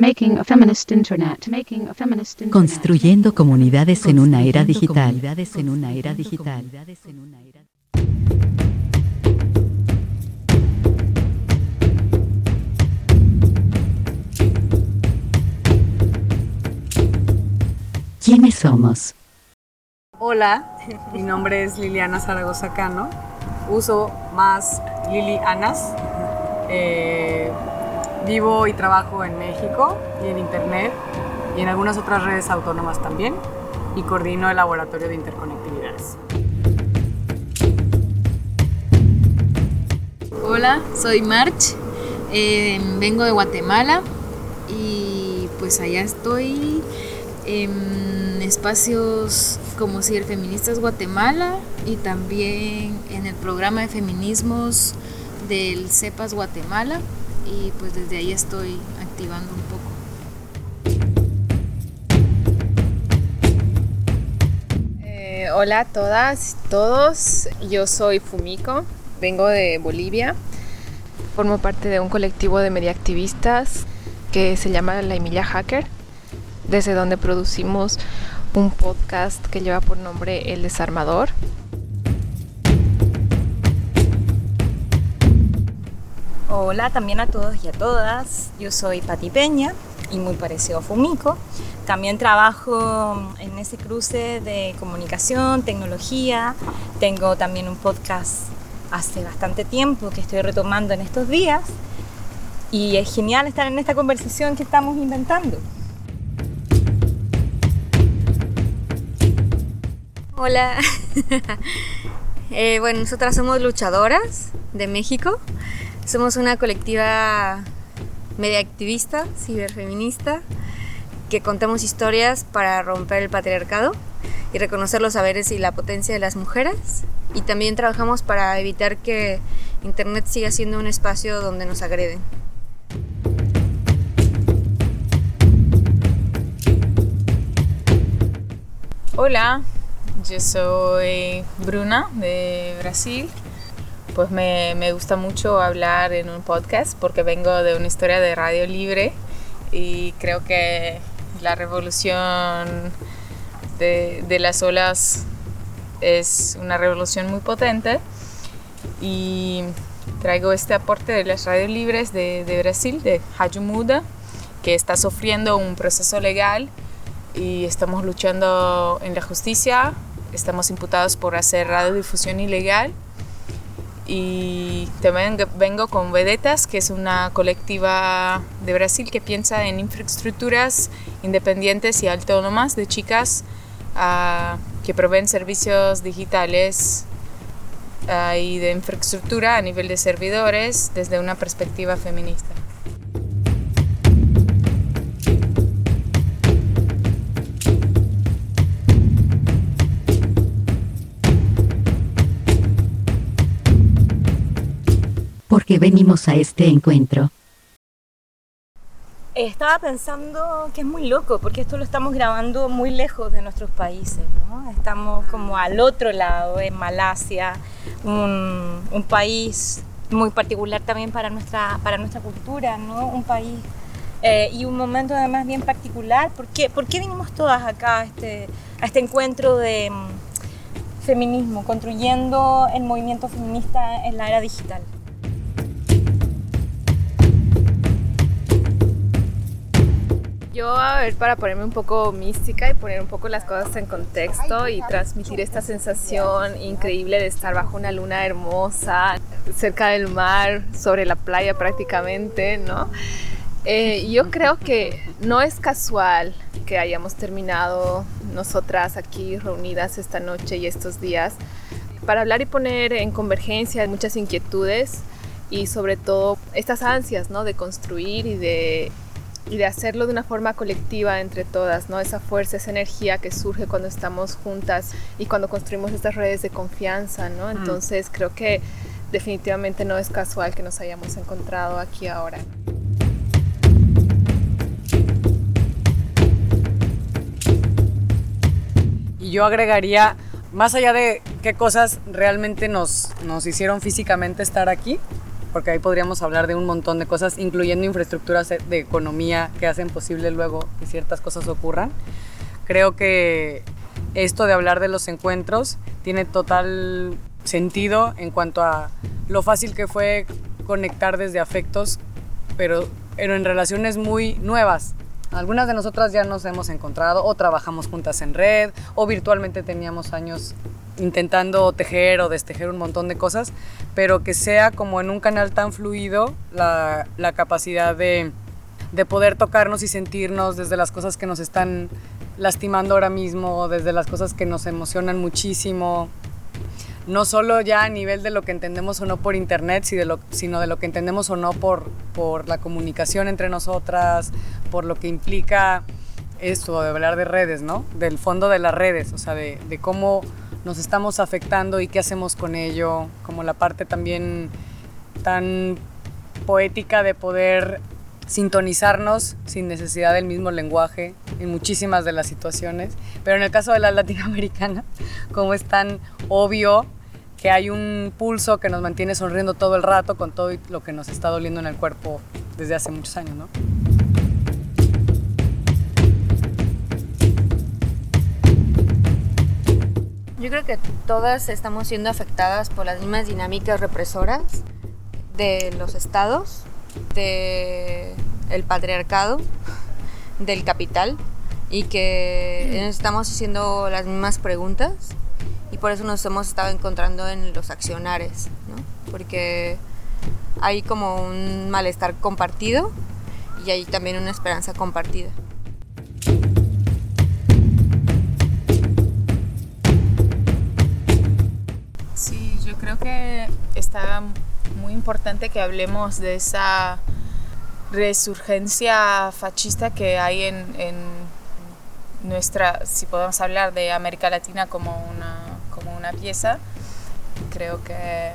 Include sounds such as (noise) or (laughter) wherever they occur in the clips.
Making a feminist internet. Making a feminist internet. Construyendo comunidades en una era digital. en una era digital. ¿Quiénes somos? Hola, mi nombre es Liliana Zaragoza Cano. Uso más Lili Anas. Eh, vivo y trabajo en México y en Internet y en algunas otras redes autónomas también y coordino el laboratorio de interconectividades. Hola, soy March, eh, vengo de Guatemala y pues allá estoy en espacios como Feministas Guatemala y también en el programa de feminismos del CEPAS Guatemala y pues desde ahí estoy activando un poco. Eh, hola a todas y todos, yo soy Fumiko, vengo de Bolivia, formo parte de un colectivo de mediaactivistas que se llama La Emilia Hacker, desde donde producimos un podcast que lleva por nombre El Desarmador. Hola también a todos y a todas, yo soy Pati Peña y muy parecido a Fumiko. También trabajo en ese cruce de comunicación, tecnología. Tengo también un podcast hace bastante tiempo que estoy retomando en estos días. Y es genial estar en esta conversación que estamos inventando. Hola. (laughs) Eh, bueno, nosotras somos luchadoras de México. Somos una colectiva media activista, ciberfeminista, que contamos historias para romper el patriarcado y reconocer los saberes y la potencia de las mujeres. Y también trabajamos para evitar que Internet siga siendo un espacio donde nos agreden. Hola, yo soy Bruna de Brasil. Pues me, me, gusta mucho hablar en un podcast porque vengo de una historia de radio libre y creo que la revolución de, las olas es una revolución muy potente y traigo este aporte de las radios libres de, Brasil, de Rádio Muda, que está sufriendo un proceso legal y estamos luchando en la justicia estamos imputados por hacer radiodifusión ilegal. Y también vengo con Vedetas, que es una colectiva de Brasil que piensa en infraestructuras independientes y autónomas de chicas uh, que proveen servicios digitales uh, y de infraestructura a nivel de servidores desde una perspectiva feminista. Venimos a este encuentro? Estaba pensando que es muy loco, porque esto lo estamos grabando muy lejos de nuestros países, ¿no? Estamos como al otro lado, en Malasia, un, país muy particular también para nuestra, para nuestra cultura, ¿no? Un país eh, y un momento además bien particular. ¿Por qué, ¿Por qué vinimos todas acá a este, este encuentro de mm, feminismo, construyendo el movimiento feminista en la era digital? Yo, a ver, para ponerme un poco mística y poner un poco las cosas en contexto y transmitir esta sensación increíble de estar bajo una luna hermosa, cerca del mar, sobre la playa prácticamente, ¿no? Eh, yo creo que no es casual que hayamos terminado nosotras aquí reunidas esta noche y estos días para hablar y poner en convergencia muchas inquietudes y sobre todo estas ansias ¿no? de construir y de y de hacerlo de una forma colectiva entre todas, ¿no? Esa fuerza, esa energía que surge cuando estamos juntas y cuando construimos estas redes de confianza, ¿no? Mm. Entonces creo que definitivamente no es casual que nos hayamos encontrado aquí ahora. Y yo agregaría, más allá de qué cosas realmente nos, nos hicieron físicamente estar aquí, porque ahí podríamos hablar de un montón de cosas, incluyendo infraestructuras de economía que hacen posible luego que ciertas cosas ocurran. Creo que esto de hablar de los encuentros tiene total sentido en cuanto a lo fácil que fue conectar desde afectos, pero, pero en relaciones muy nuevas. Algunas de nosotras ya nos hemos encontrado o trabajamos juntas en red o virtualmente teníamos años intentando tejer o destejer un montón de cosas, pero que sea como en un canal tan fluido la, la capacidad de, de poder tocarnos y sentirnos desde las cosas que nos están lastimando ahora mismo, desde las cosas que nos emocionan muchísimo, no solo ya a nivel de lo que entendemos o no por internet, sino de lo que entendemos o no por, la comunicación entre nosotras, por lo que implica esto de hablar de redes, ¿no? Del fondo de las redes, o sea, de, de cómo nos estamos afectando y qué hacemos con ello, como la parte también tan poética de poder sintonizarnos sin necesidad del mismo lenguaje en muchísimas de las situaciones, pero en el caso de la (laughs) latinoamericana, como es tan obvio que hay un pulso que nos mantiene sonriendo todo el rato con todo lo que nos está doliendo en el cuerpo desde hace muchos años, ¿no? Yo creo que todas estamos siendo afectadas por las mismas dinámicas represoras de los estados, del el patriarcado, del capital y que nos (clears throat) estamos haciendo las mismas preguntas por eso nos hemos estado encontrando en los accionares, ¿no? porque hay como un malestar compartido y hay también una esperanza compartida. creo que está muy importante que hablemos de esa resurgencia fascista que hay en, nuestra, si podemos hablar de América Latina como una, una pieza, creo que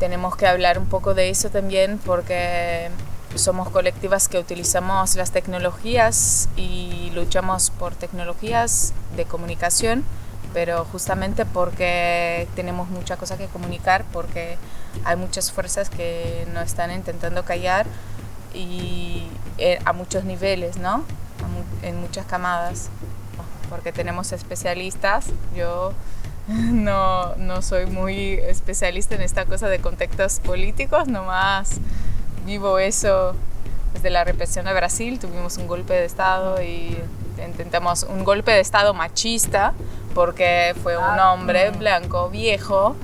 tenemos que hablar un poco de eso también porque somos colectivas que utilizamos las tecnologías y luchamos por tecnologías de comunicación pero justamente porque tenemos mucha cosa que comunicar, porque hay muchas fuerzas que nos están intentando callar y eh, a muchos niveles, ¿no? En muchas camadas, porque tenemos especialistas. Yo (laughs) no, no soy muy especialista en esta cosa de contextos políticos, nomás vivo eso desde la represión de Brasil, tuvimos un golpe de Estado y intentamos un golpe de Estado machista porque fue un ah, hombre blanco viejo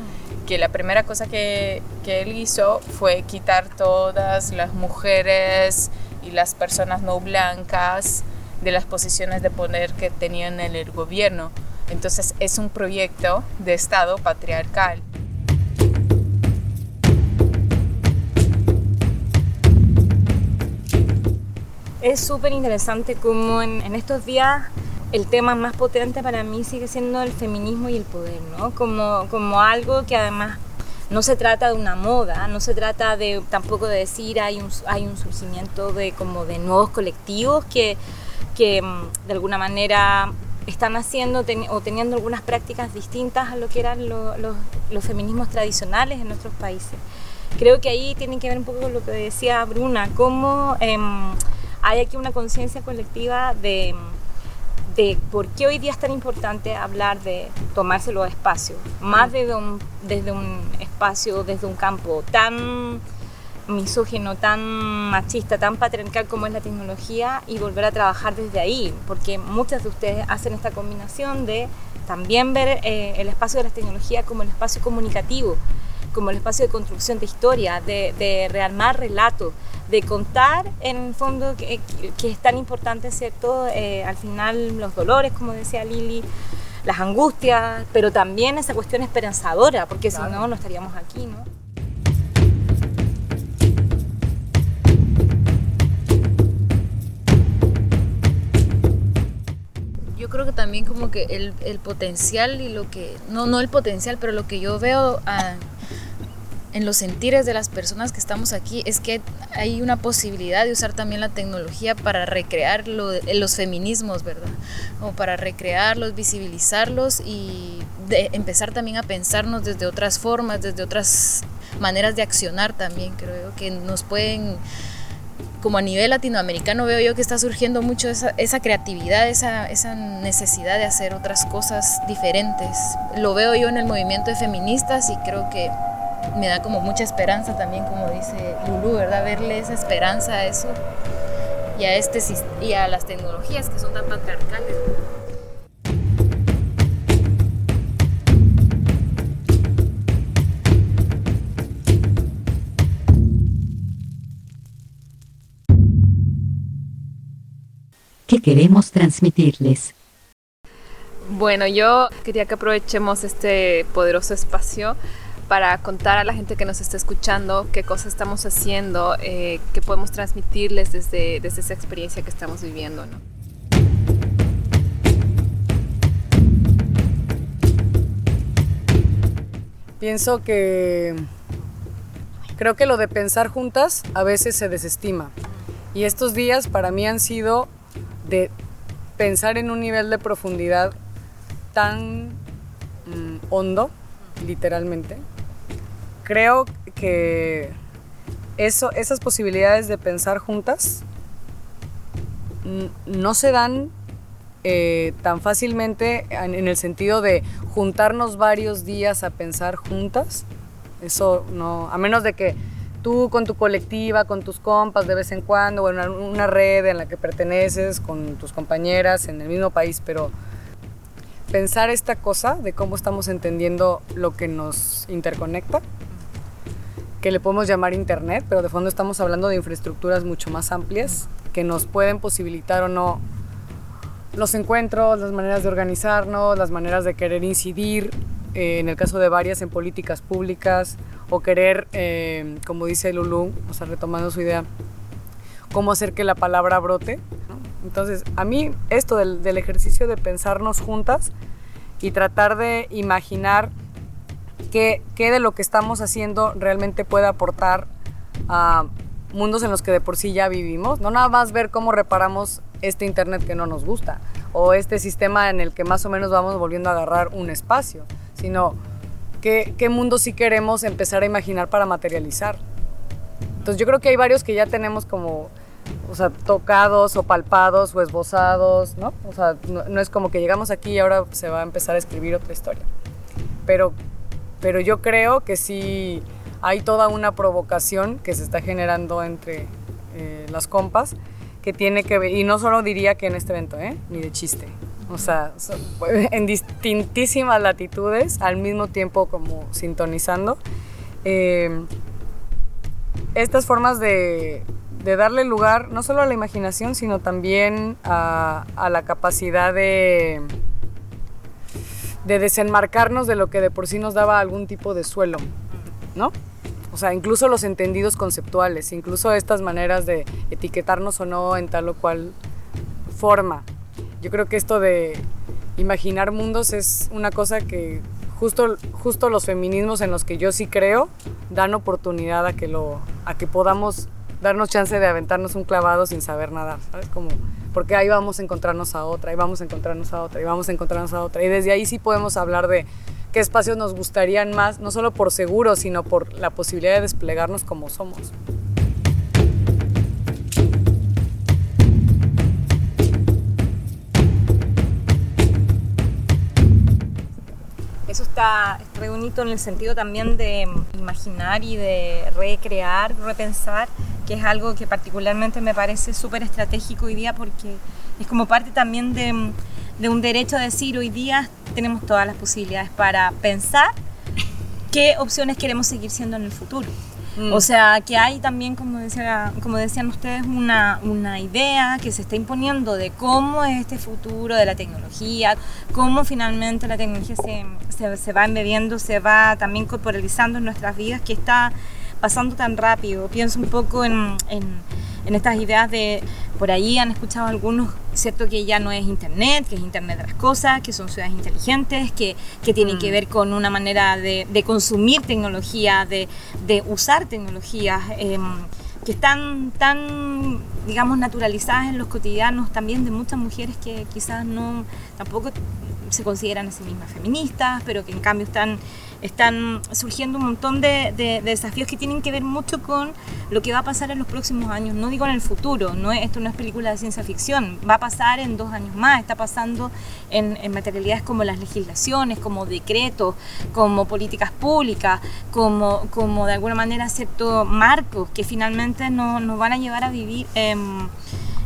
que la primera cosa que, que, él hizo fue quitar todas las mujeres y las personas no blancas de las posiciones de poder que tenían en el gobierno. Entonces es un proyecto de Estado patriarcal. Es súper interesante cómo en, en estos días el tema más potente para mí sigue siendo el feminismo y el poder, ¿no? Como, como algo que además no se trata de una moda, no se trata de tampoco de decir hay un, hay un surgimiento de, como de nuevos colectivos que, que mm, de alguna manera están haciendo o teniendo algunas prácticas distintas a lo que eran los feminismos tradicionales en nuestros países. Creo que ahí tiene que ver un poco con lo que decía Bruna, cómo em, hay aquí una conciencia colectiva de de por qué hoy día es tan importante hablar de tomarse los espacios, más desde un, desde un espacio, desde un campo tan misógino, tan machista, tan patriarcal como es la tecnología y volver a trabajar desde ahí, porque muchas de ustedes hacen esta combinación de también ver eh, el espacio de la tecnología como el espacio comunicativo, como el espacio de construcción de historia, de, de rearmar relatos, de contar en el fondo que, es tan importante, ¿cierto? Eh, al final los dolores, como decía Lili, las angustias, pero también esa cuestión esperanzadora, porque si no, no estaríamos aquí, ¿no? Creo que también como que el, el potencial y lo que, no, no el potencial, pero lo que yo veo... a en los sentires de las personas que estamos aquí es que hay una posibilidad de usar también la tecnología para recrear los feminismos, ¿verdad? O para recrearlos, visibilizarlos y de empezar también a pensarnos desde otras formas, desde otras maneras de accionar también, creo que nos pueden como a nivel latinoamericano veo yo que está surgiendo mucho esa, esa creatividad, esa, esa, necesidad de hacer otras cosas diferentes. Lo veo yo en el movimiento de feministas y creo que me da como mucha esperanza también, como dice Lulu, ¿verdad? Verle esa esperanza a eso y a, este, y a las tecnologías que son tan patriarcales. ¿Qué queremos transmitirles? Bueno, yo quería que aprovechemos este poderoso espacio para contar a la gente que nos está escuchando qué cosas estamos haciendo, eh, qué podemos transmitirles desde, desde esa experiencia que estamos viviendo. ¿no? Pienso que creo que lo de pensar juntas a veces se desestima. Y estos días para mí han sido de pensar en un nivel de profundidad tan mm, hondo, literalmente. Creo que eso, esas posibilidades de pensar juntas no se dan eh, tan fácilmente en, el sentido de juntarnos varios días a pensar juntas. Eso no, a menos de que tú con tu colectiva, con tus compas de vez en cuando, o en una, red en la que perteneces, con tus compañeras en el mismo país, pero pensar esta cosa de cómo estamos entendiendo lo que nos interconecta, que le podemos llamar Internet, pero de fondo estamos hablando de infraestructuras mucho más amplias que nos pueden posibilitar o no los encuentros, las maneras de organizarnos, las maneras de querer incidir, eh, en el caso de varias, en políticas públicas o querer, eh, como dice Lulu, o sea, retomando su idea, cómo hacer que la palabra brote. Entonces, a mí esto del, del, ejercicio de pensarnos juntas y tratar de imaginar qué, qué de lo que estamos haciendo realmente puede aportar a mundos en los que de por sí ya vivimos, no nada más ver cómo reparamos este Internet que no nos gusta o este sistema en el que más o menos vamos volviendo a agarrar un espacio, sino qué, mundo sí queremos empezar a imaginar para materializar. Entonces yo creo que hay varios que ya tenemos como, o sea, tocados o palpados o esbozados, ¿no? O sea, no, es como que llegamos aquí y ahora se va a empezar a escribir otra historia. Pero, pero yo creo que sí hay toda una provocación que se está generando entre eh, las compas que tiene que ver, y no solo diría que en este evento, ¿eh? ni de chiste, o sea, (laughs) en distintísimas latitudes, al mismo tiempo como sintonizando. Eh, estas formas de, darle lugar no solo a la imaginación, sino también a, la capacidad de, de desenmarcarnos de lo que de por sí nos daba algún tipo de suelo, ¿no? O sea, incluso los entendidos conceptuales, incluso estas maneras de etiquetarnos o no en tal o cual forma. Yo creo que esto de imaginar mundos es una cosa que justo, justo los feminismos en los que yo sí creo dan oportunidad a que, lo, a que podamos darnos chance de aventarnos un clavado sin saber nada, ¿sabes? Como, porque ahí vamos a encontrarnos a otra, ahí vamos a encontrarnos a otra, y vamos a encontrarnos a otra. Y desde ahí sí podemos hablar de qué espacios nos gustarían más, no solo por seguro, sino por la posibilidad de desplegarnos como somos. Eso está re en el sentido también de imaginar y de recrear, repensar, que es algo que particularmente me parece súper estratégico hoy día porque es como parte también de, de un derecho a decir hoy día tenemos todas las posibilidades para pensar qué opciones queremos seguir siendo en el futuro. Mm. O sea, que hay también, como, decía, como decían ustedes, una, una, idea que se está imponiendo de cómo es este futuro de la tecnología, cómo finalmente la tecnología se, se, va embebiendo, se va también corporalizando en nuestras vidas, que está pasando tan rápido. Pienso un poco en, en estas ideas de, por ahí han escuchado algunos, cierto que ya no es Internet, que es Internet de las cosas, que son ciudades inteligentes, que, que tienen que mm. ver con una manera de, de consumir tecnología, de, de usar tecnologías. Em, que están tan, digamos, naturalizadas en los cotidianos también de muchas mujeres que quizás no, tampoco se consideran a sí mismas feministas, pero que en cambio están están surgiendo un montón de, desafíos que tienen que ver mucho con lo que va a pasar en los próximos años. No digo en el futuro, no esto no es película de ciencia ficción, va a pasar en dos años más, está pasando en, materialidades como las legislaciones, como decretos, como políticas públicas, como, como de alguna manera ciertos marcos que finalmente nos, van a llevar a vivir.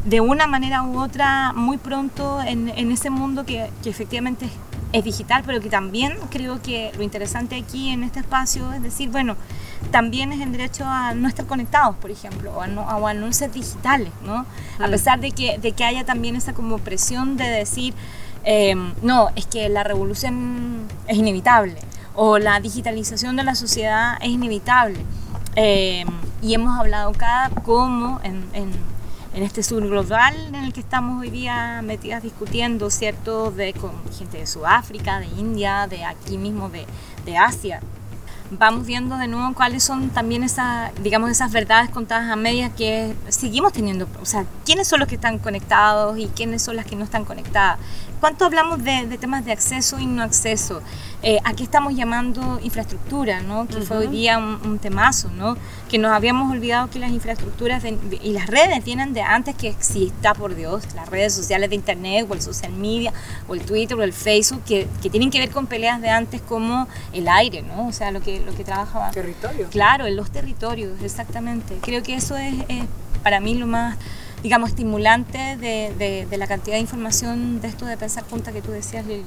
De una manera u otra muy pronto en, en ese mundo que, que efectivamente es es digital, pero que también creo que lo interesante aquí en este espacio es decir, bueno, también es el derecho a no estar conectados, por ejemplo, o a no, a no ser digitales, ¿no? A mm. pesar de que, de que haya también esa como presión de decir, em, no, es que la revolución es inevitable, o la digitalización de la sociedad es inevitable. Em, y hemos hablado acá cómo en en este sur global en el que estamos hoy día metidas discutiendo, ¿cierto? De, con gente de Sudáfrica, de India, de aquí mismo, de, de Asia. Vamos viendo de nuevo cuáles son también esas, digamos, esas verdades contadas a medias que seguimos teniendo. O sea, quiénes son los que están conectados y quiénes son las que no están conectadas. ¿Cuánto hablamos de, de temas de acceso y no acceso? Eh, a qué estamos llamando infraestructura, ¿no? que fue hoy día un, temazo, ¿no? que nos habíamos olvidado que las infraestructuras y las redes vienen de antes que exista, por Dios, las redes sociales de Internet o el social media o el Twitter o el Facebook, que, que tienen que ver con peleas de antes como el aire, ¿no? o sea, lo que, lo que trabajaba. Territorio. Claro, en los territorios, exactamente. Creo que eso es, para mí lo más digamos, estimulante de, de, de, la cantidad de información de esto de pensar junta que tú decías, Lili.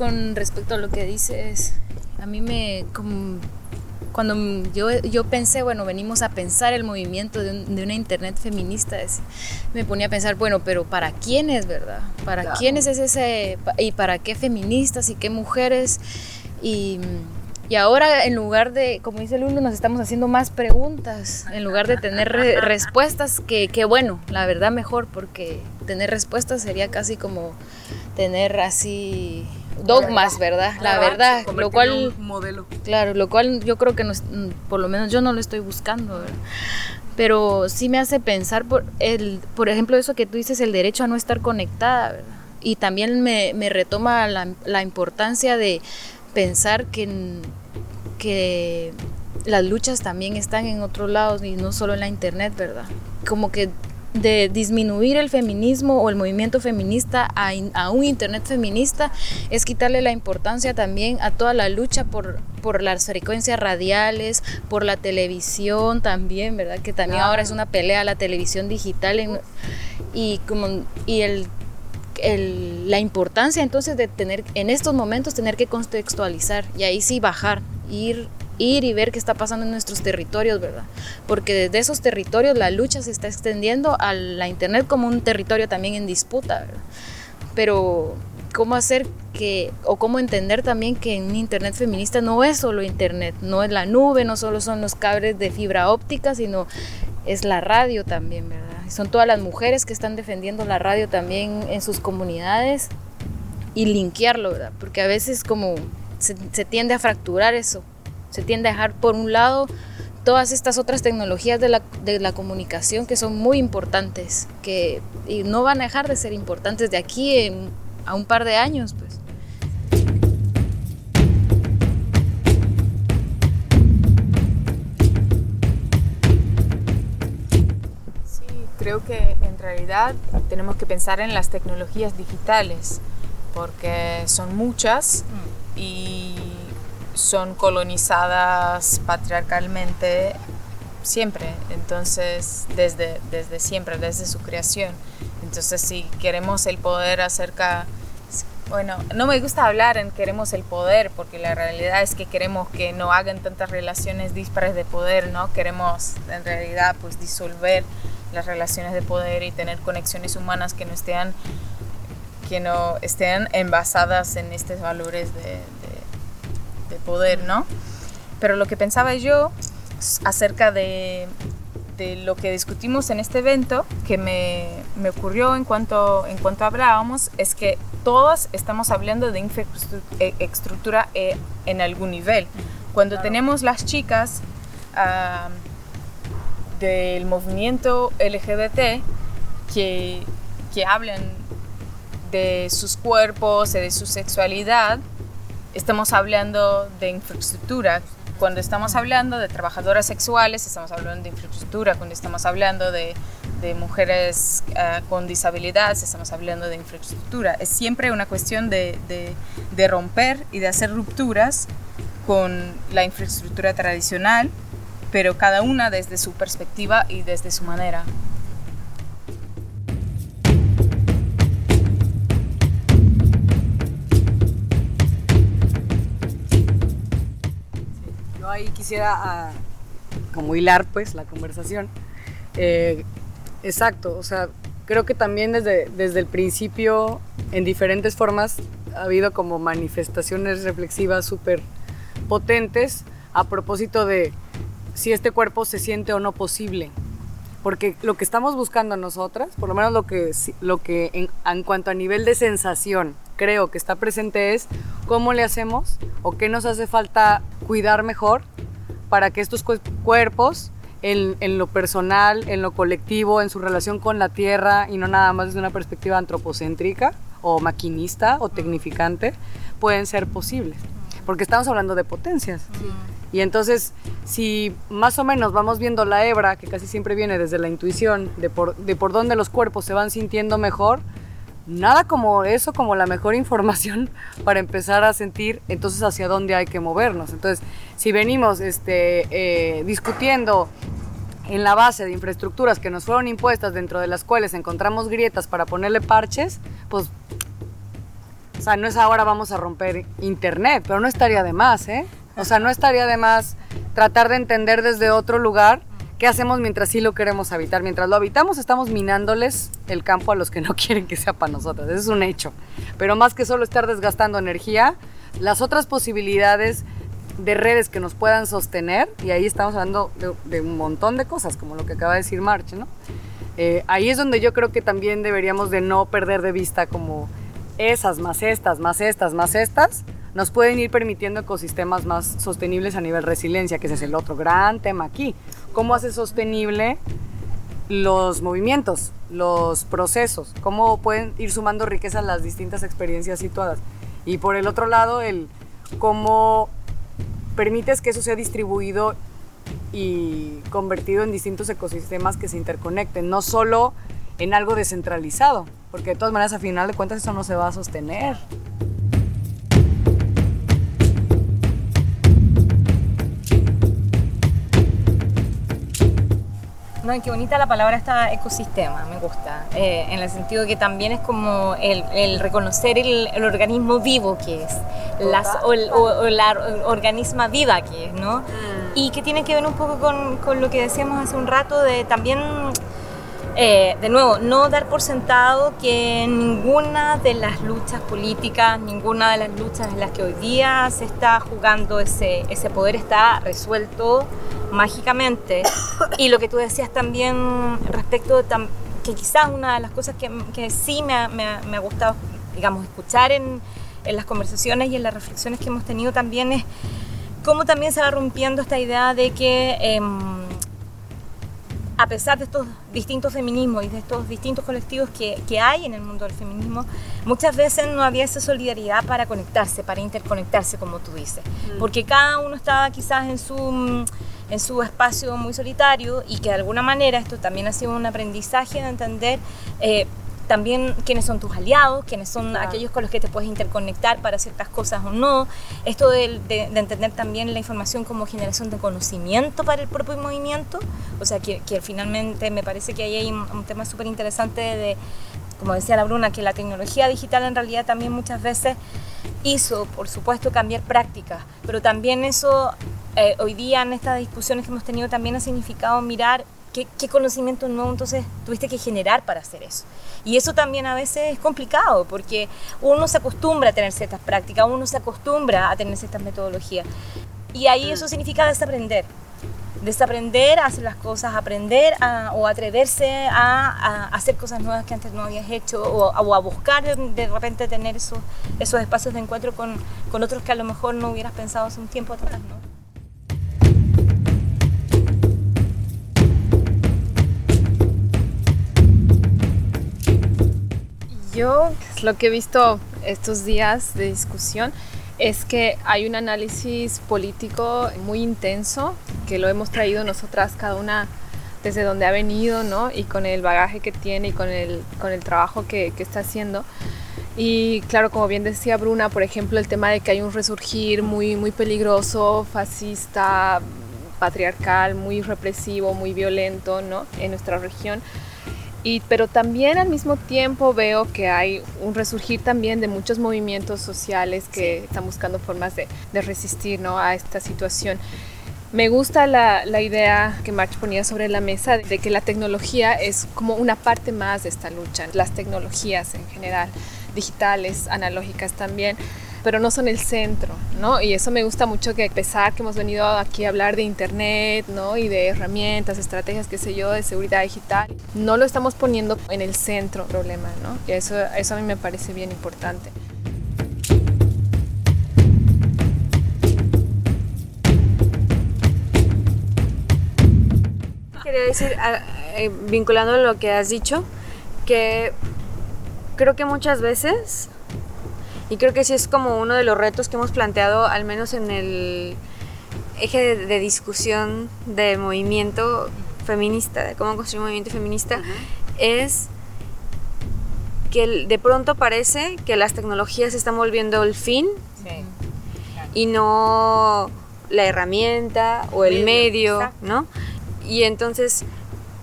Con respecto a lo que dices, a mí me... cuando yo, yo pensé, bueno, venimos a pensar el movimiento de, una Internet feminista, me ponía a pensar, bueno, pero ¿para quiénes, verdad? ¿Para quiénes es ese... y para qué feministas y qué mujeres? Y, y ahora en lugar de, como dice el uno, nos estamos haciendo más preguntas, en lugar de tener (laughs) respuestas, que, que bueno, la verdad mejor, porque tener respuestas sería casi como tener así dogmas, ¿verdad? La verdad, lo cual modelo. Claro, lo cual yo creo que no, por lo menos yo no lo estoy buscando, ¿verdad? Pero sí me hace pensar por el por ejemplo eso que tú dices el derecho a no estar conectada, ¿verdad? Y también me, me retoma la, la, importancia de pensar que que las luchas también están en otros lados y no solo en la internet, ¿verdad? Como que de disminuir el feminismo o el movimiento feminista a, un Internet feminista es quitarle la importancia también a toda la lucha por, por las frecuencias radiales, por la televisión también, ¿verdad? Que también ahora es una pelea la televisión digital y, como, y el, la importancia entonces de tener en estos momentos tener que contextualizar y ahí sí bajar, ir ir y ver qué está pasando en nuestros territorios, ¿verdad? Porque desde esos territorios la lucha se está extendiendo a la Internet como un territorio también en disputa, ¿verdad? Pero cómo hacer que, o cómo entender también que en Internet feminista no es solo Internet, no es la nube, no solo son los cables de fibra óptica, sino es la radio también, ¿verdad? son todas las mujeres que están defendiendo la radio también en sus comunidades y linkearlo, ¿verdad? Porque a veces como se, se tiende a fracturar eso, se tiende a dejar por un lado todas estas otras tecnologías de la, de la comunicación que son muy importantes, que y no van a dejar de ser importantes de aquí a un par de años. Pues. Sí, creo que en realidad tenemos que pensar en las tecnologías digitales, porque son muchas y son colonizadas patriarcalmente siempre, entonces desde, desde siempre, desde su creación. Entonces si queremos el poder acerca, bueno, no me gusta hablar en queremos el poder, porque la realidad es que queremos que no hagan tantas relaciones dispares de poder, ¿no? Queremos en realidad pues disolver las relaciones de poder y tener conexiones humanas que no estén, que no estén envasadas en estos valores de de poder, ¿no? Pero lo que pensaba yo acerca de, de lo que discutimos en este evento, que me, me, ocurrió en cuanto, en cuanto hablábamos, es que todos estamos hablando de infraestructura eh, en algún nivel. Cuando tenemos las chicas del movimiento LGBT que, que hablan de sus cuerpos y de su sexualidad, estamos hablando de infraestructura. Cuando estamos hablando de trabajadoras sexuales, estamos hablando de infraestructura. Cuando estamos hablando de, mujeres uh, con disabilidades, estamos hablando de infraestructura. Es siempre una cuestión de romper y de hacer rupturas con la infraestructura tradicional, pero cada una desde su perspectiva y desde su manera. Yo ahí quisiera uh, como hilar pues la conversación. Eh, exacto, o sea, creo que también desde, desde el principio, en diferentes formas, ha habido como manifestaciones reflexivas súper potentes a propósito de si este cuerpo se siente o no posible. Porque lo que estamos buscando nosotras, por lo menos lo que, lo que en, en cuanto a nivel de sensación creo que está presente es cómo le hacemos o qué nos hace falta cuidar mejor para que estos cuerpos en, en, lo personal, en lo colectivo, en su relación con la tierra y no nada más desde una perspectiva antropocéntrica o maquinista o tecnificante, pueden ser posibles. Porque estamos hablando de potencias. Mm. Y entonces, si más o menos vamos viendo la hebra, que casi siempre viene desde la intuición, de por, de por dónde los cuerpos se van sintiendo mejor, nada como eso, como la mejor (laughs) información para empezar a sentir entonces hacia dónde hay que movernos. Entonces, si venimos este, eh, discutiendo en la base de infraestructuras que nos fueron impuestas, dentro de las cuales encontramos grietas para ponerle parches, pues, o sea, no es ahora vamos a romper Internet, pero no estaría de más, ¿eh? O sea, no estaría de más tratar de entender desde otro lugar qué hacemos mientras sí lo queremos habitar. Mientras lo habitamos, estamos minándoles el campo a los que no (laughs) quieren que sea para nosotros. Eso es un hecho. Pero más que solo estar desgastando energía, las otras posibilidades de redes que nos puedan sostener, y ahí estamos hablando de, de un montón de cosas, como lo que acaba de decir March, ¿no? Eh, ahí es donde yo creo que también deberíamos de no perder de vista como esas, más estas, más estas, más estas, nos pueden ir permitiendo ecosistemas más sostenibles a nivel resiliencia, que ese es el otro gran tema aquí. ¿Cómo hace sostenible los movimientos, los procesos? ¿Cómo pueden ir sumando riqueza a las distintas experiencias situadas? Y por el otro lado, el cómo permites que eso sea distribuido y convertido en distintos ecosistemas que se interconecten, no solo en algo descentralizado, porque de todas maneras a final de cuentas eso no se va a sostener. No, qué bonita la palabra esta ecosistema, me gusta, eh, en el sentido que también es como el, el reconocer el, el, organismo vivo que es, las, o, el, o, o la organisma viva que es, ¿no? Mm. Y que tiene que ver un poco con, con, lo que decíamos hace un rato de también, eh, de nuevo, no dar por sentado que ninguna de las luchas políticas, ninguna de las luchas en las que hoy día se está jugando ese, ese poder está resuelto mágicamente. Y lo que tú decías también respecto de que quizás una de las cosas que, sí me ha, gustado, digamos, escuchar en, las conversaciones y en las reflexiones que hemos tenido también es cómo también se va rompiendo esta idea de que eh, a pesar de estos distintos feminismos y de estos distintos colectivos que, que, hay en el mundo del feminismo, muchas veces no había esa solidaridad para conectarse, para interconectarse, como tú dices. Mm. Porque cada uno estaba quizás en su, en su espacio muy solitario y que de alguna manera esto también ha sido un aprendizaje de entender. Eh, también quiénes son tus aliados, quiénes son aquellos con los que te puedes interconectar para ciertas cosas o no. Esto de, de, de, entender también la información como generación de conocimiento para el propio movimiento. O sea, que, que finalmente me parece que ahí hay un, un tema súper interesante de, como decía la Bruna, que la tecnología digital en realidad también muchas veces hizo, por supuesto, cambiar prácticas, pero también eso eh, hoy día en estas discusiones que hemos tenido también ha significado mirar ¿Qué, ¿Qué, conocimiento nuevo entonces tuviste que generar para hacer eso? Y eso también a veces es complicado porque uno se acostumbra a tener ciertas prácticas, uno se acostumbra a tener ciertas metodologías. Y ahí mm. eso significa desaprender. Desaprender a hacer las cosas, aprender a, o atreverse a, a, hacer cosas nuevas que antes no habías hecho o, o a buscar de, de, repente tener esos, esos espacios de encuentro con, con otros que a lo mejor no hubieras pensado hace un tiempo atrás. ¿no? Yo lo que he visto estos días de discusión es que hay un análisis político muy intenso que lo hemos traído nosotras cada una desde donde ha venido, ¿no? Y con el bagaje que tiene y con el, con el trabajo que, que está haciendo. Y claro, como bien decía Bruna, por ejemplo, el tema de que hay un resurgir muy, muy peligroso, fascista, patriarcal, muy represivo, muy violento, ¿no? En nuestra región. Y, pero también al mismo tiempo veo que hay un resurgir también de muchos movimientos sociales que están buscando formas de, de resistir ¿no? a esta situación. Me gusta la, la, idea que March ponía sobre la mesa de que la tecnología es como una parte más de esta lucha, las tecnologías en general, digitales, analógicas también, pero no son el centro, ¿no? Y eso me gusta mucho que a pesar que hemos venido aquí a hablar de internet, ¿no? Y de herramientas, estrategias, qué sé yo, de seguridad digital, no lo estamos poniendo en el centro problema, ¿no? Y eso, eso a mí me parece bien importante. Quería decir, eh, vinculando lo que has dicho, que creo que muchas veces y creo que sí es como uno de los retos que hemos planteado, al menos en el eje de, discusión de movimiento feminista, de cómo construir un movimiento feminista, es que de pronto parece que las tecnologías se están volviendo el fin y no la herramienta o el medio, ¿no? Y entonces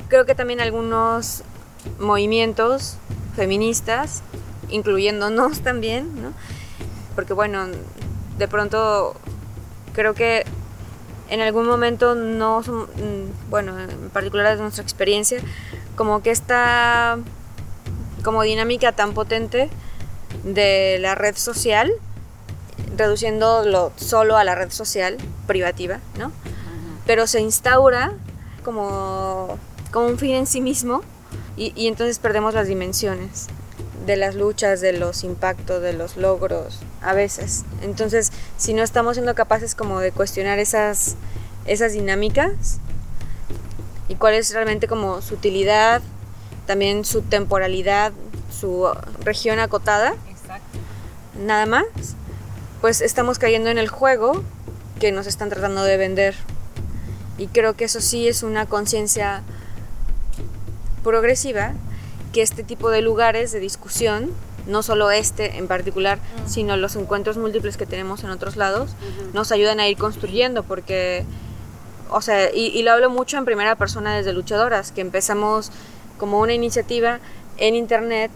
creo que también algunos movimientos feministas incluyéndonos (laughs) también, ¿no? Porque bueno, de pronto creo que en algún momento no, mm, bueno, en particular de nuestra experiencia, como que esta como dinámica tan potente de la red social, reduciéndolo solo a la red social privativa, ¿no? Pero se instaura como, como un fin en sí mismo y, y entonces perdemos las dimensiones de las luchas, de los impactos, de los logros, a veces. Entonces, si no estamos siendo capaces como de cuestionar esas, esas dinámicas y cuál es realmente como su utilidad, también su temporalidad, su región acotada, nada más, pues estamos cayendo en el juego que nos están tratando de vender. Y creo que eso sí es una conciencia progresiva que este tipo de lugares de discusión, no solo este en particular, sino los encuentros múltiples que tenemos en otros lados, nos ayudan a ir construyendo, porque, o sea, y, lo hablo mucho en primera persona desde luchadoras, que empezamos como una iniciativa en Internet,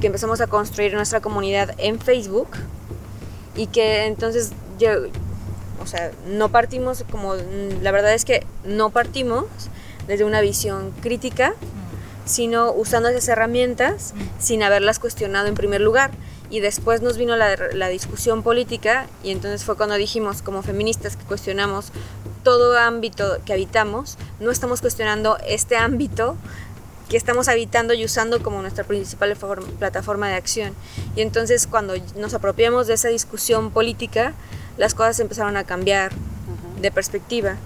que empezamos a construir nuestra comunidad en Facebook, y que entonces yo, o sea, no partimos como, la verdad es que no partimos desde una visión crítica, sino usando esas herramientas sin haberlas cuestionado en primer lugar. Y después nos vino la, la, discusión política y entonces fue cuando dijimos como feministas que cuestionamos todo ámbito que habitamos, no estamos cuestionando este ámbito que estamos habitando y usando como nuestra principal plataforma de acción. Y entonces cuando nos apropiamos de esa discusión política, las cosas empezaron a cambiar de perspectiva.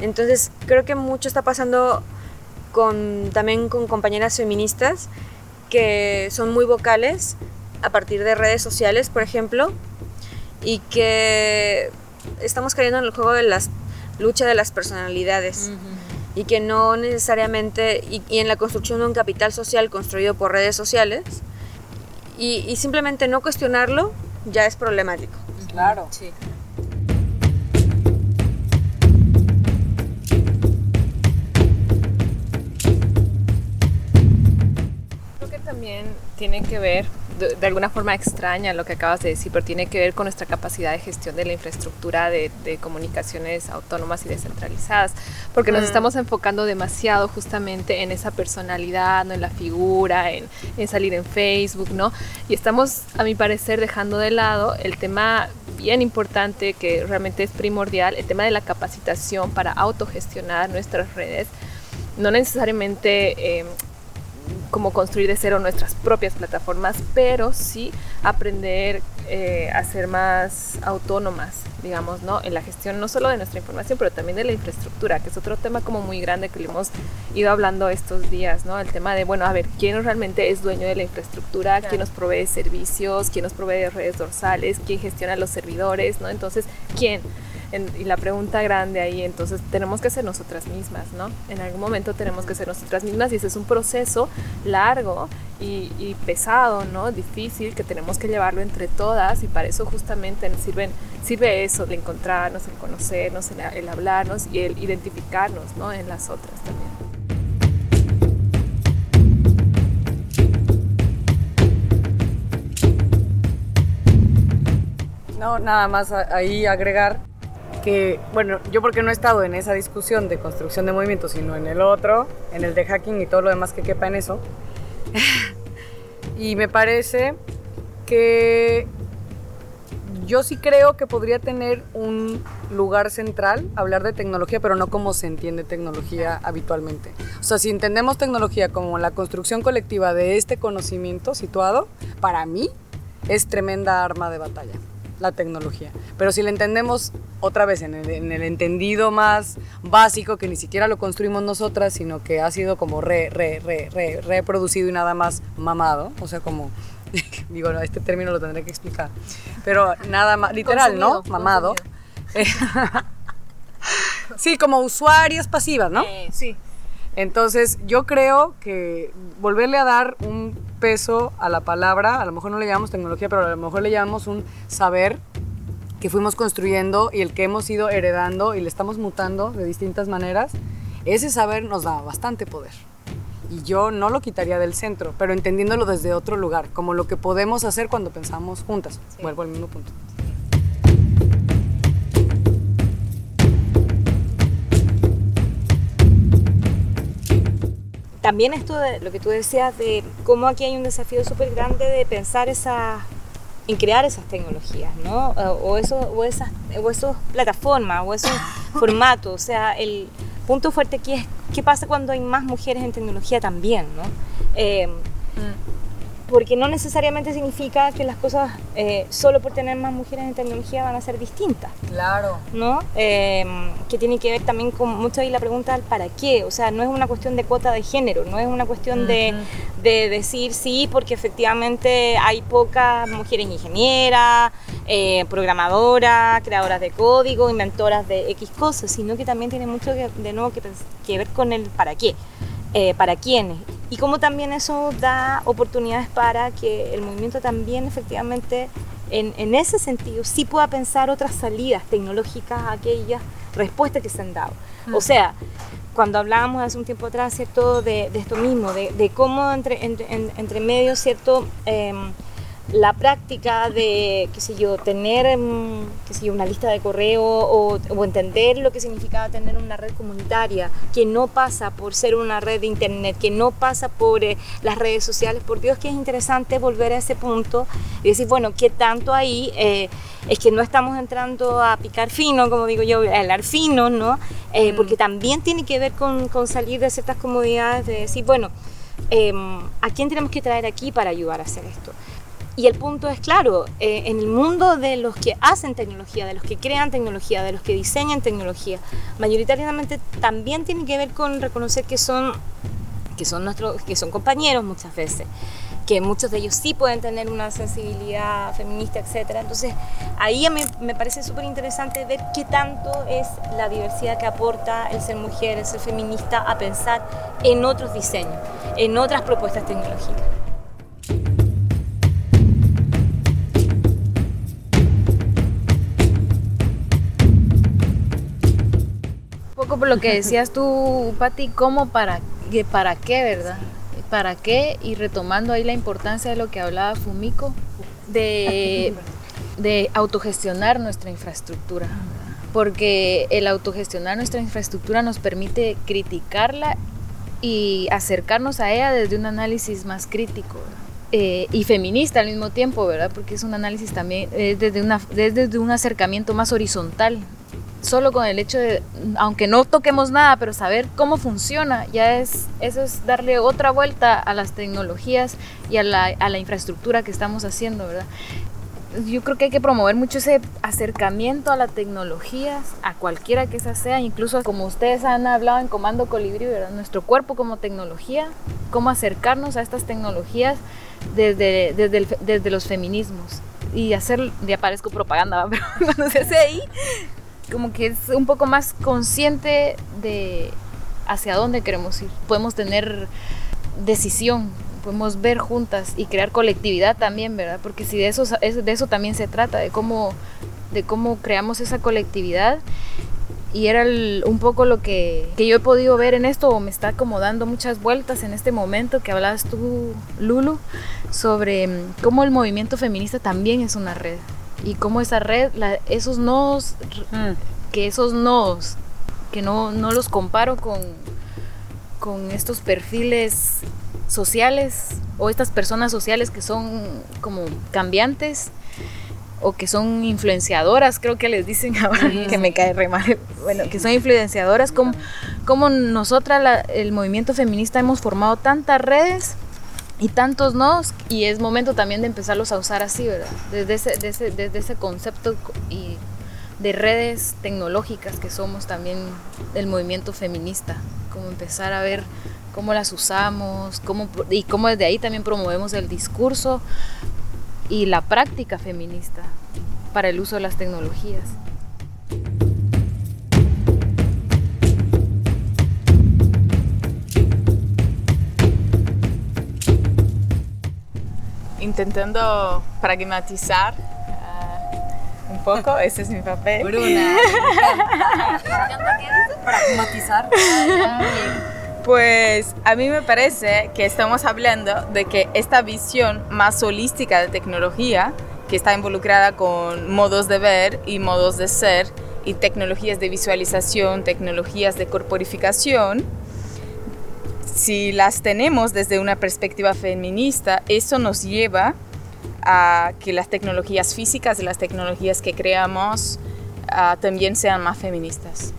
Entonces creo que mucho está pasando con, también con compañeras feministas que son muy vocales a partir de redes sociales, por ejemplo, y que estamos cayendo en el juego de la lucha de las personalidades. Y que no necesariamente, y, en la construcción de un capital social construido por redes sociales, y, y simplemente no cuestionarlo ya es problemático. Claro. Sí. Tiene que ver, de, alguna forma extraña lo que acabas de decir, pero tiene que ver con nuestra capacidad de gestión de la infraestructura de, comunicaciones autónomas y descentralizadas, porque nos mm. estamos enfocando demasiado justamente en esa personalidad, ¿no? en la figura, en, en salir en Facebook, ¿no? Y estamos, a mi parecer, dejando de lado el tema bien importante que realmente es primordial, el tema de la capacitación para autogestionar nuestras redes no necesariamente eh, como construir de cero nuestras propias plataformas, pero sí aprender eh, a ser más autónomas, digamos, ¿no? En la gestión no solo de nuestra información, pero también de la infraestructura, que es otro tema como muy grande que le hemos ido hablando estos días, ¿no? El tema de, bueno, a ver, ¿quién realmente es dueño de la infraestructura? ¿Quién nos provee servicios? ¿Quién nos provee redes dorsales? ¿Quién gestiona los servidores? ¿No? Entonces, ¿quién? Y la pregunta grande ahí, entonces tenemos que ser nosotras mismas, ¿no? En algún momento tenemos que ser nosotras mismas y ese es un proceso largo y, pesado, ¿no? Difícil, que tenemos que llevarlo entre todas y para eso justamente sirven, sirve eso, el encontrarnos, el conocernos, el, el hablarnos y el identificarnos, ¿no? En las otras también. No, nada más ahí agregar que, bueno, yo porque no he estado en esa discusión de construcción de movimientos, sino en el otro, en el de hacking y todo lo demás que quepa en eso. (laughs) y me parece que yo sí creo que podría tener un lugar central hablar de tecnología, pero no como se entiende tecnología habitualmente. O sea, si entendemos tecnología como la construcción colectiva de este conocimiento situado, para mí es tremenda arma de batalla la tecnología. Pero si la entendemos otra vez en el, entendido más básico, que ni siquiera lo construimos nosotras, sino que ha sido como re, re, re, re, reproducido y nada más mamado, o sea, como, (laughs) digo, este término lo tendré que explicar, pero nada más, literal, ¿no? Mamado. (laughs) sí, como usuarias pasivas, ¿no? Eh, sí. Entonces, yo creo que volverle a dar un peso a la palabra, a lo mejor no le llamamos tecnología, pero a lo mejor le llamamos un saber que fuimos construyendo y el que hemos ido heredando y le estamos mutando de distintas maneras, ese saber nos da bastante poder. Y yo no lo quitaría del centro, pero entendiéndolo desde otro lugar, como lo que podemos hacer cuando pensamos juntas. Vuelvo al mismo punto. También esto de lo que tú decías de cómo aquí hay un desafío súper grande de pensar esa, en crear esas tecnologías, ¿no? O, eso, o, esas, o esos plataformas, o esos (laughs) formatos. O sea, el punto fuerte aquí es qué pasa cuando hay más mujeres en tecnología también, ¿no? Eh, mm porque no necesariamente significa que las cosas eh, solo por tener más mujeres en tecnología van a ser distintas. Claro. ¿No? Em, que tiene que ver también con mucho ahí la pregunta del para qué. O sea, no es una cuestión de cuota de género, no es una cuestión de, de, decir sí porque efectivamente hay pocas mujeres ingenieras, eh, programadoras, creadoras de código, inventoras de X cosas, sino que también tiene mucho de nuevo que, que ver con el para qué. Eh, para quiénes y cómo también eso da oportunidades para que el movimiento también efectivamente en, en, ese sentido sí pueda pensar otras salidas tecnológicas a aquellas respuestas que se han dado. O sea, cuando hablábamos hace un tiempo atrás, ¿cierto?, de, de esto mismo, de, de cómo entre, entre, entre medio, ¿cierto?, em, la práctica de, qué sé yo, tener, mm, qué sé yo, una lista de correo o, entender lo que significaba tener una red comunitaria que no pasa por ser una red de internet, que no pasa por eh, las redes sociales. Por Dios que es interesante volver a ese punto y decir, bueno, ¿qué tanto ahí? Eh, es que no estamos entrando a picar fino, como digo yo, a hablar fino, ¿no? Eh, mm. Porque también tiene que ver con, con, salir de ciertas comodidades, de decir, bueno, em, ¿a quién tenemos que traer aquí para ayudar a hacer esto? Y el punto es claro, eh, en el mundo de los que hacen tecnología, de los que crean tecnología, de los que diseñan tecnología, mayoritariamente también tiene que ver con reconocer que son, que son, nuestros, que son compañeros muchas veces, que muchos de ellos sí pueden tener una sensibilidad feminista, etc. Entonces ahí me, me parece súper interesante ver qué tanto es la diversidad que aporta el ser mujer, el ser feminista a pensar en otros diseños, en otras propuestas tecnológicas. Por lo que (laughs) decías tú, Patti, ¿cómo para, para qué, verdad? ¿Para qué? Y retomando ahí la importancia de lo que hablaba Fumiko, de, de autogestionar nuestra infraestructura. Porque el autogestionar nuestra infraestructura nos permite criticarla y acercarnos a ella desde un análisis más crítico. Eh, y feminista al mismo tiempo, ¿verdad? Porque es un análisis también desde, una, desde un acercamiento más horizontal solo con el hecho de, aunque no toquemos nada, pero saber cómo funciona, ya es, eso es darle otra vuelta a las tecnologías y a la, a la infraestructura que estamos haciendo, ¿verdad? Yo creo que hay que promover mucho ese acercamiento a la tecnología, a cualquiera que esa sea, incluso como ustedes han hablado en Comando Colibrí, ¿verdad? Nuestro cuerpo como tecnología, cómo acercarnos a estas tecnologías desde, desde, el, desde los feminismos y hacer, ya parezco propaganda, (laughs) pero cuando se hace ahí, como que es un poco más consciente de hacia dónde queremos ir. Podemos tener decisión, podemos ver juntas y crear colectividad también, ¿verdad? Porque si de eso, de eso también se trata, de cómo, de cómo creamos esa colectividad. Y era un poco lo que, que, yo he podido ver en esto, o me está como dando muchas vueltas en este momento que hablabas tú, Lulu, sobre mm, cómo el movimiento feminista también es una red y cómo esa red, esos nodos, mm. que esos nodos, que no, no los comparo con, con estos perfiles sociales o estas personas sociales que son como cambiantes o que son influenciadoras, creo que les dicen (laughs) ahora que me cae re mal, bueno, que son influenciadoras, como, como nosotras, el movimiento feminista, hemos formado tantas redes y tantos nodos y es momento también de empezarlos a usar así, ¿verdad? Desde ese, desde, desde ese concepto y de redes tecnológicas que somos también del movimiento feminista, como empezar a ver cómo las usamos cómo, y cómo desde ahí también promovemos el discurso y la práctica feminista para el uso de las tecnologías. Intentando pragmatizar uh, un poco, (laughs) ese es mi papel. Bruna. (laughs) pragmatizar. (laughs) Pues a mí me parece que estamos hablando de que esta visión más holística de tecnología, que está involucrada con modos de ver y modos de ser, y tecnologías de visualización, tecnologías de corporificación, si las tenemos desde una perspectiva feminista, eso nos lleva a que las tecnologías físicas las tecnologías que creamos uh, también sean más feministas.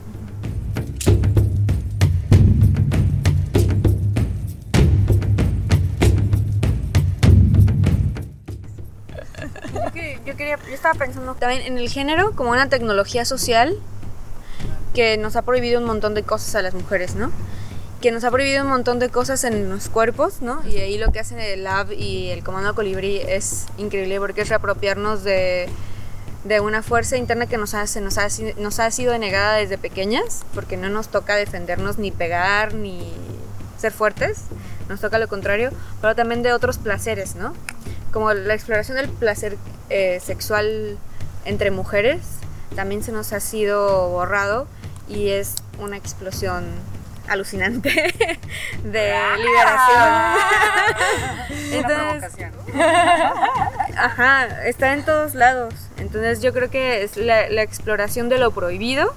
Yo, quería, yo estaba pensando también en el género como una tecnología social que nos ha prohibido un montón de cosas a las mujeres, ¿no? Que nos ha prohibido un montón de cosas en los cuerpos, ¿no? Y ahí lo que hacen el Lab y el Comando Colibrí es increíble porque es reapropiarnos de, de una fuerza interna que nos ha, nos, ha, nos ha sido denegada desde pequeñas, porque no nos toca defendernos ni pegar ni ser fuertes, nos toca lo contrario, pero también de otros placeres, ¿no? Como la exploración del placer eh, sexual entre mujeres también se nos ha sido borrado y es una explosión alucinante (laughs) de liberación. (laughs) Entonces, (laughs) ajá, está en todos lados. Entonces yo creo que es la, exploración de lo prohibido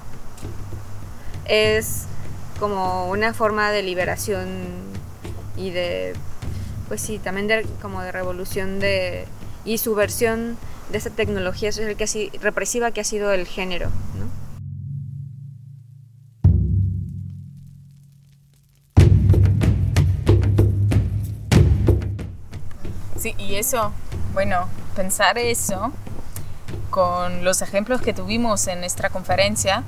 es como una forma de liberación y de, pues sí, también de, como de revolución de, y subversión de esa tecnología social que represiva que ha sido el género, y eso, bueno, pensar eso con los ejemplos que tuvimos en nuestra conferencia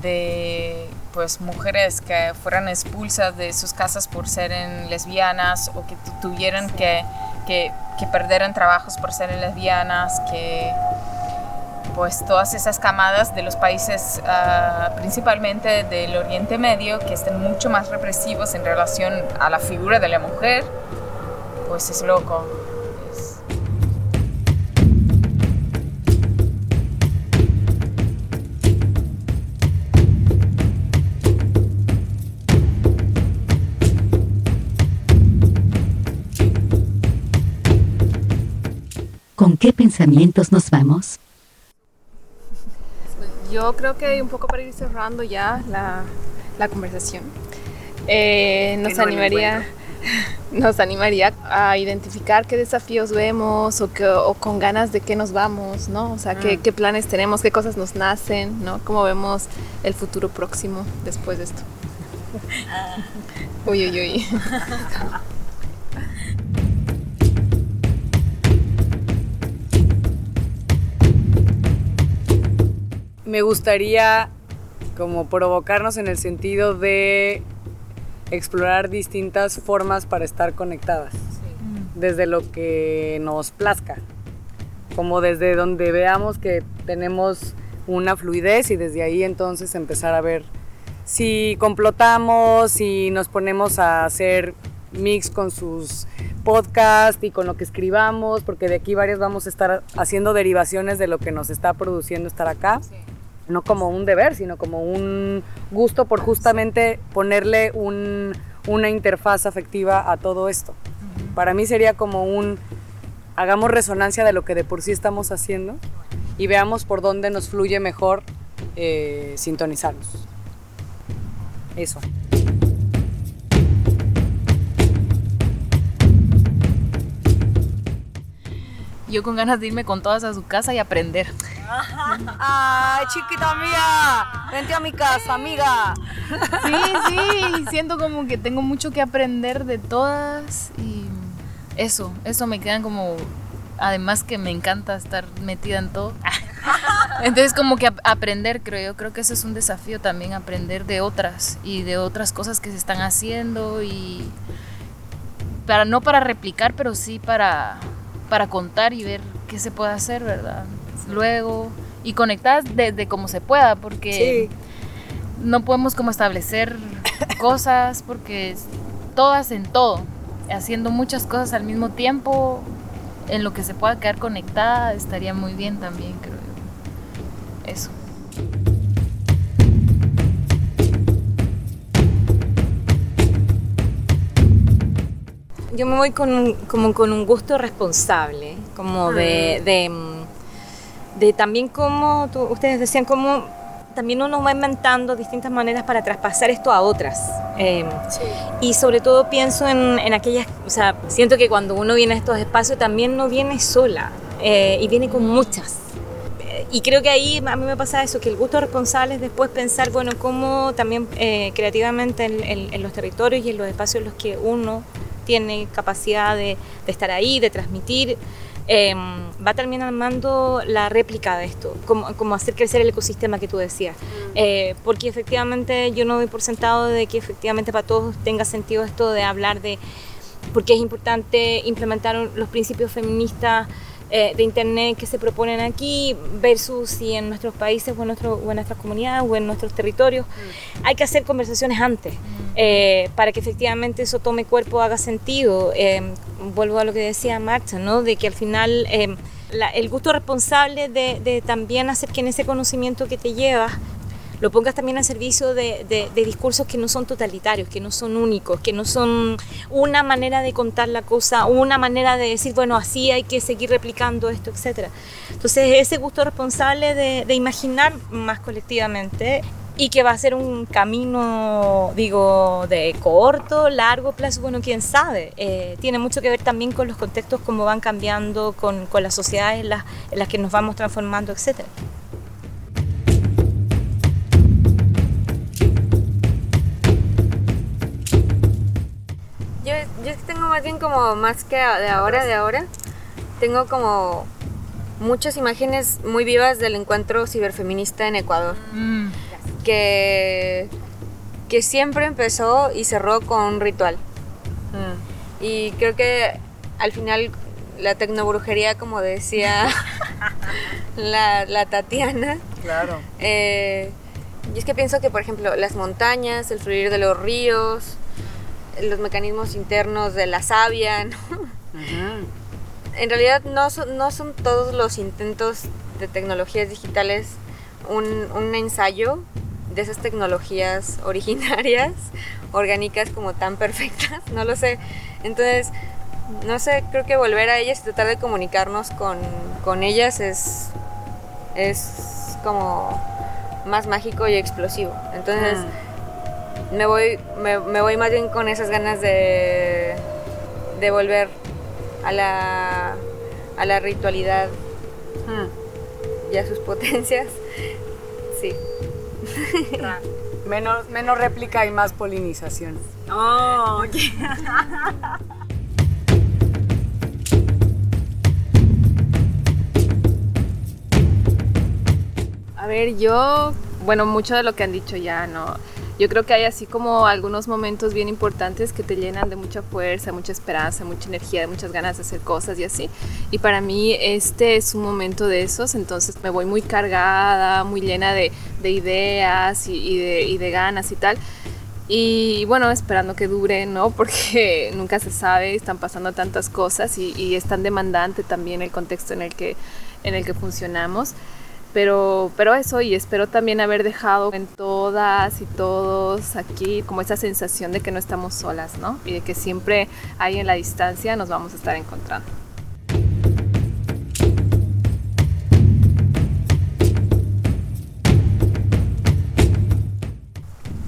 de pues mujeres que fueran expulsas de sus casas por ser lesbianas o que tuvieran que, que, que perderan trabajos por ser lesbianas, que pues todas esas camadas de los países uh, principalmente del Oriente Medio que estén mucho más represivos en relación a la figura de la mujer, pues es loco. Qué pensamientos nos vamos? Yo creo que un poco para ir cerrando ya la, la conversación, eh, nos animaría... (laughs) nos animaría a identificar qué desafíos vemos o, con ganas de qué nos vamos, ¿no? O sea, qué, Mm. qué planes tenemos, qué cosas nos nacen, ¿no? Cómo vemos el futuro próximo después de esto. Uy, uy, uy. (laughs) Me gustaría como provocarnos en el sentido de explorar distintas formas para estar conectadas, desde lo que nos plazca, como desde donde veamos que tenemos una fluidez y desde ahí entonces empezar a ver si complotamos, si nos ponemos a hacer mix con sus podcasts y con lo que escribamos, porque de aquí varios vamos a estar haciendo derivaciones de lo que nos está produciendo estar acá. No como un deber, sino como un gusto por justamente ponerle un- una interfaz afectiva a todo esto. Para mí sería como un, hagamos resonancia de lo que de por sí estamos haciendo y veamos por dónde nos fluye mejor eh, sintonizarnos. Eso. Yo con ganas de irme con todas a su casa y aprender. ¡Ay, chiquita mía! Vente a mi casa, amiga. Sí, sí, siento como que tengo mucho que aprender de todas y eso, eso me quedan como, además que me encanta estar metida en todo. (laughs) Entonces como que ap- aprender, creo yo, creo que eso es un desafío también, aprender de otras y de otras cosas que se están haciendo y para no para replicar, pero sí para, para contar y ver qué se puede hacer, ¿verdad? Luego y conectadas desde como se pueda, porque no podemos como establecer (coughs) cosas porque todas en todo, haciendo muchas cosas al mismo tiempo, en lo que se pueda quedar conectada, estaría muy bien también, creo yo. Eso. Yo me voy con un, como con un gusto responsable, como de, de, mm, de también como tú- ustedes decían, como también uno va inventando distintas maneras para traspasar esto a otras. Eh, Y sobre todo pienso en, en aquellas, o sea, siento que cuando uno viene a estos espacios también no viene sola eh, y viene con muchas. Eh, Y creo que ahí a mí me pasa eso, que el gusto responsable es después pensar, bueno, cómo también eh, creativamente en, en- en los territorios y en los espacios en los que uno tiene capacidad de, de estar ahí, de transmitir, eh, va también armando la réplica de esto, como, como hacer crecer el ecosistema que tú decías. Eh, porque efectivamente yo no doy por sentado de que efectivamente para todos tenga sentido esto de hablar de por qué es importante implementar los principios feministas eh, de Internet que se proponen aquí versus si en nuestros países o en, nuestro- o en nuestras comunidades o en nuestros territorios hay que hacer conversaciones antes eh, para que efectivamente eso tome cuerpo, haga sentido. Eh, vuelvo a lo que decía Marcha, ¿no? de que al final eh, la- el gusto responsable de, de también hacer que en ese conocimiento que te llevas lo pongas también al servicio de, discursos que no son totalitarios, que no son únicos, que no son una manera de contar la cosa, una manera de decir, bueno, así hay que seguir replicando esto, etc. Entonces, ese gusto responsable de, imaginar más colectivamente y que va a ser un camino, digo, de corto, largo plazo, bueno, quién sabe. Eh, tiene mucho que ver también con los contextos, cómo van cambiando, con, con las sociedades en las, las que nos vamos transformando, etcétera. Yo, es que tengo más bien como más que de ahora, de ahora, tengo como muchas imágenes muy vivas del encuentro ciberfeminista en Ecuador, Mm, que, que siempre empezó y cerró con un ritual. Mm. Y creo que al final la tecnobrujería, como decía (laughs) la, la Tatiana, Claro. eh, y es que pienso que, por ejemplo, las montañas, el fluir de los ríos, los mecanismos internos de la savia, ¿no? En realidad no son, no son todos los intentos de tecnologías digitales un, un ensayo de esas tecnologías (laughs) originarias, orgánicas como tan perfectas, no lo sé. Entonces, no sé, creo que volver a ellas y tratar de comunicarnos con, con ellas es, es como más mágico y explosivo. Entonces, me voy, me, me voy más bien con esas ganas de, de volver a la, a la ritualidad Hmm. y a sus potencias. Sí. (laughs) Menos, menos réplica y más polinización. Oh, ok. (laughs) A ver, yo, bueno, mucho de lo que han dicho ya, ¿no? Yo creo que hay así como algunos momentos bien importantes que te llenan de mucha fuerza, mucha esperanza, mucha energía, de muchas ganas de hacer cosas y así. Y para mí este es un momento de esos, entonces me voy muy cargada, muy llena de, de ideas y, y de, y de ganas y tal. Y bueno, esperando que dure, ¿no? (laughs) Porque nunca se sabe, están pasando tantas cosas y, y es tan demandante también el contexto en el que, en el que funcionamos. Pero, pero eso, y espero también haber dejado en todas y todos aquí como esa sensación de que no estamos solas, ¿no? Y de que siempre ahí en la distancia nos vamos a estar encontrando.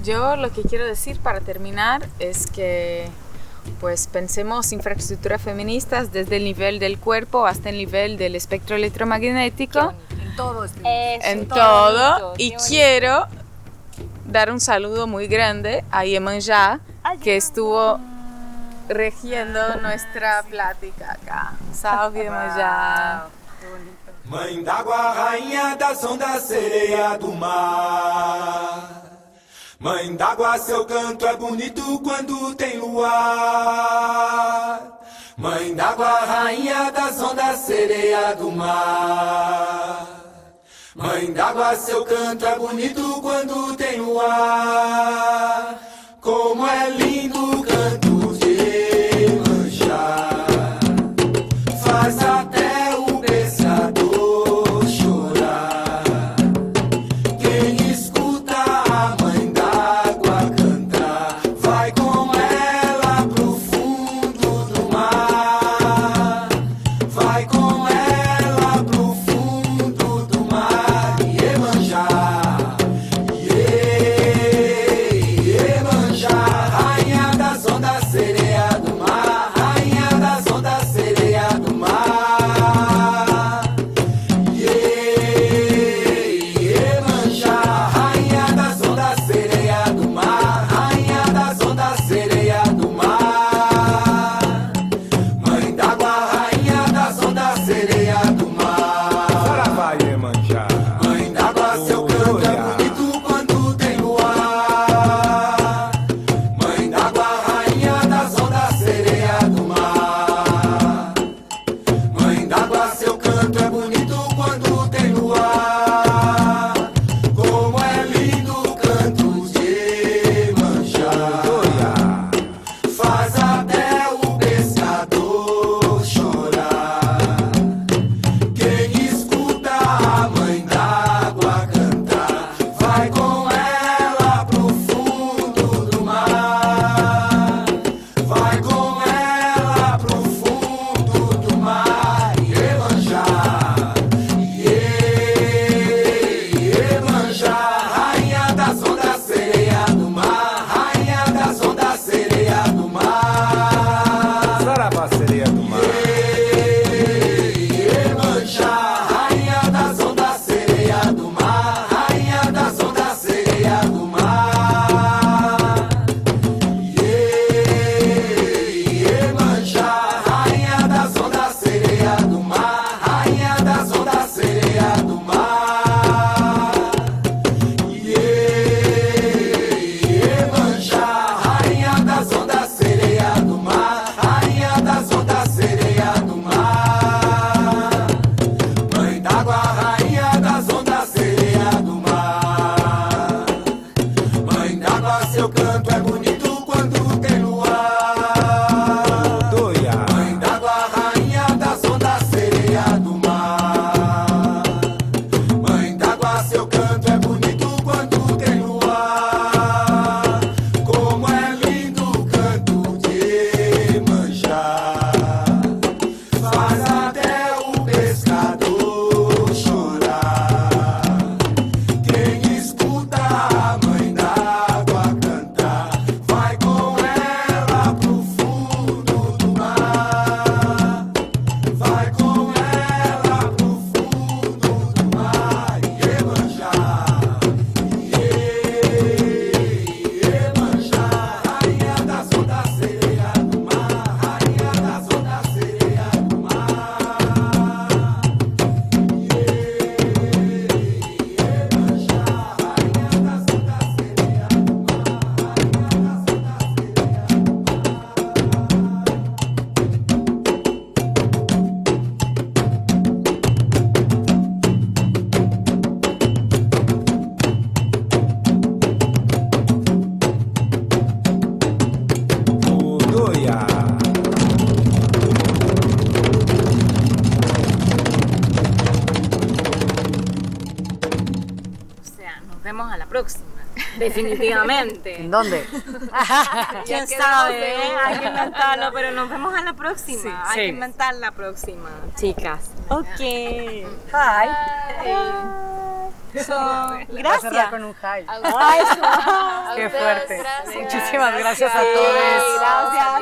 Yo lo que quiero decir para terminar es que pues pensemos infraestructuras feministas desde el nivel del cuerpo hasta el nivel del espectro electromagnético, En todo este en todo. Y quiero dar un saludo muy grande a Yemanjá, que estuvo regiendo nuestra plática acá. Salve Yemanjá. Mãe d'água, rainha das ondas, sereia do mar. Mãe d'água, seu canto é bonito quando tem luar. Mãe d'água, rainha das ondas, sereia do mar. Mãe d'água, seu canto é bonito quando tem luar. Como é lindo o Definitivamente. ¿En dónde? (laughs) (laughs) ¿Quién sabe? Hay que inventarlo, pero nos vemos a la próxima. Sí, Hay sí. que inventar la próxima, chicas. Ok. Hi. So, a gracias. con un hi. Ay, A Qué fuerte. gracias. Muchísimas gracias a Sí, todos. Gracias.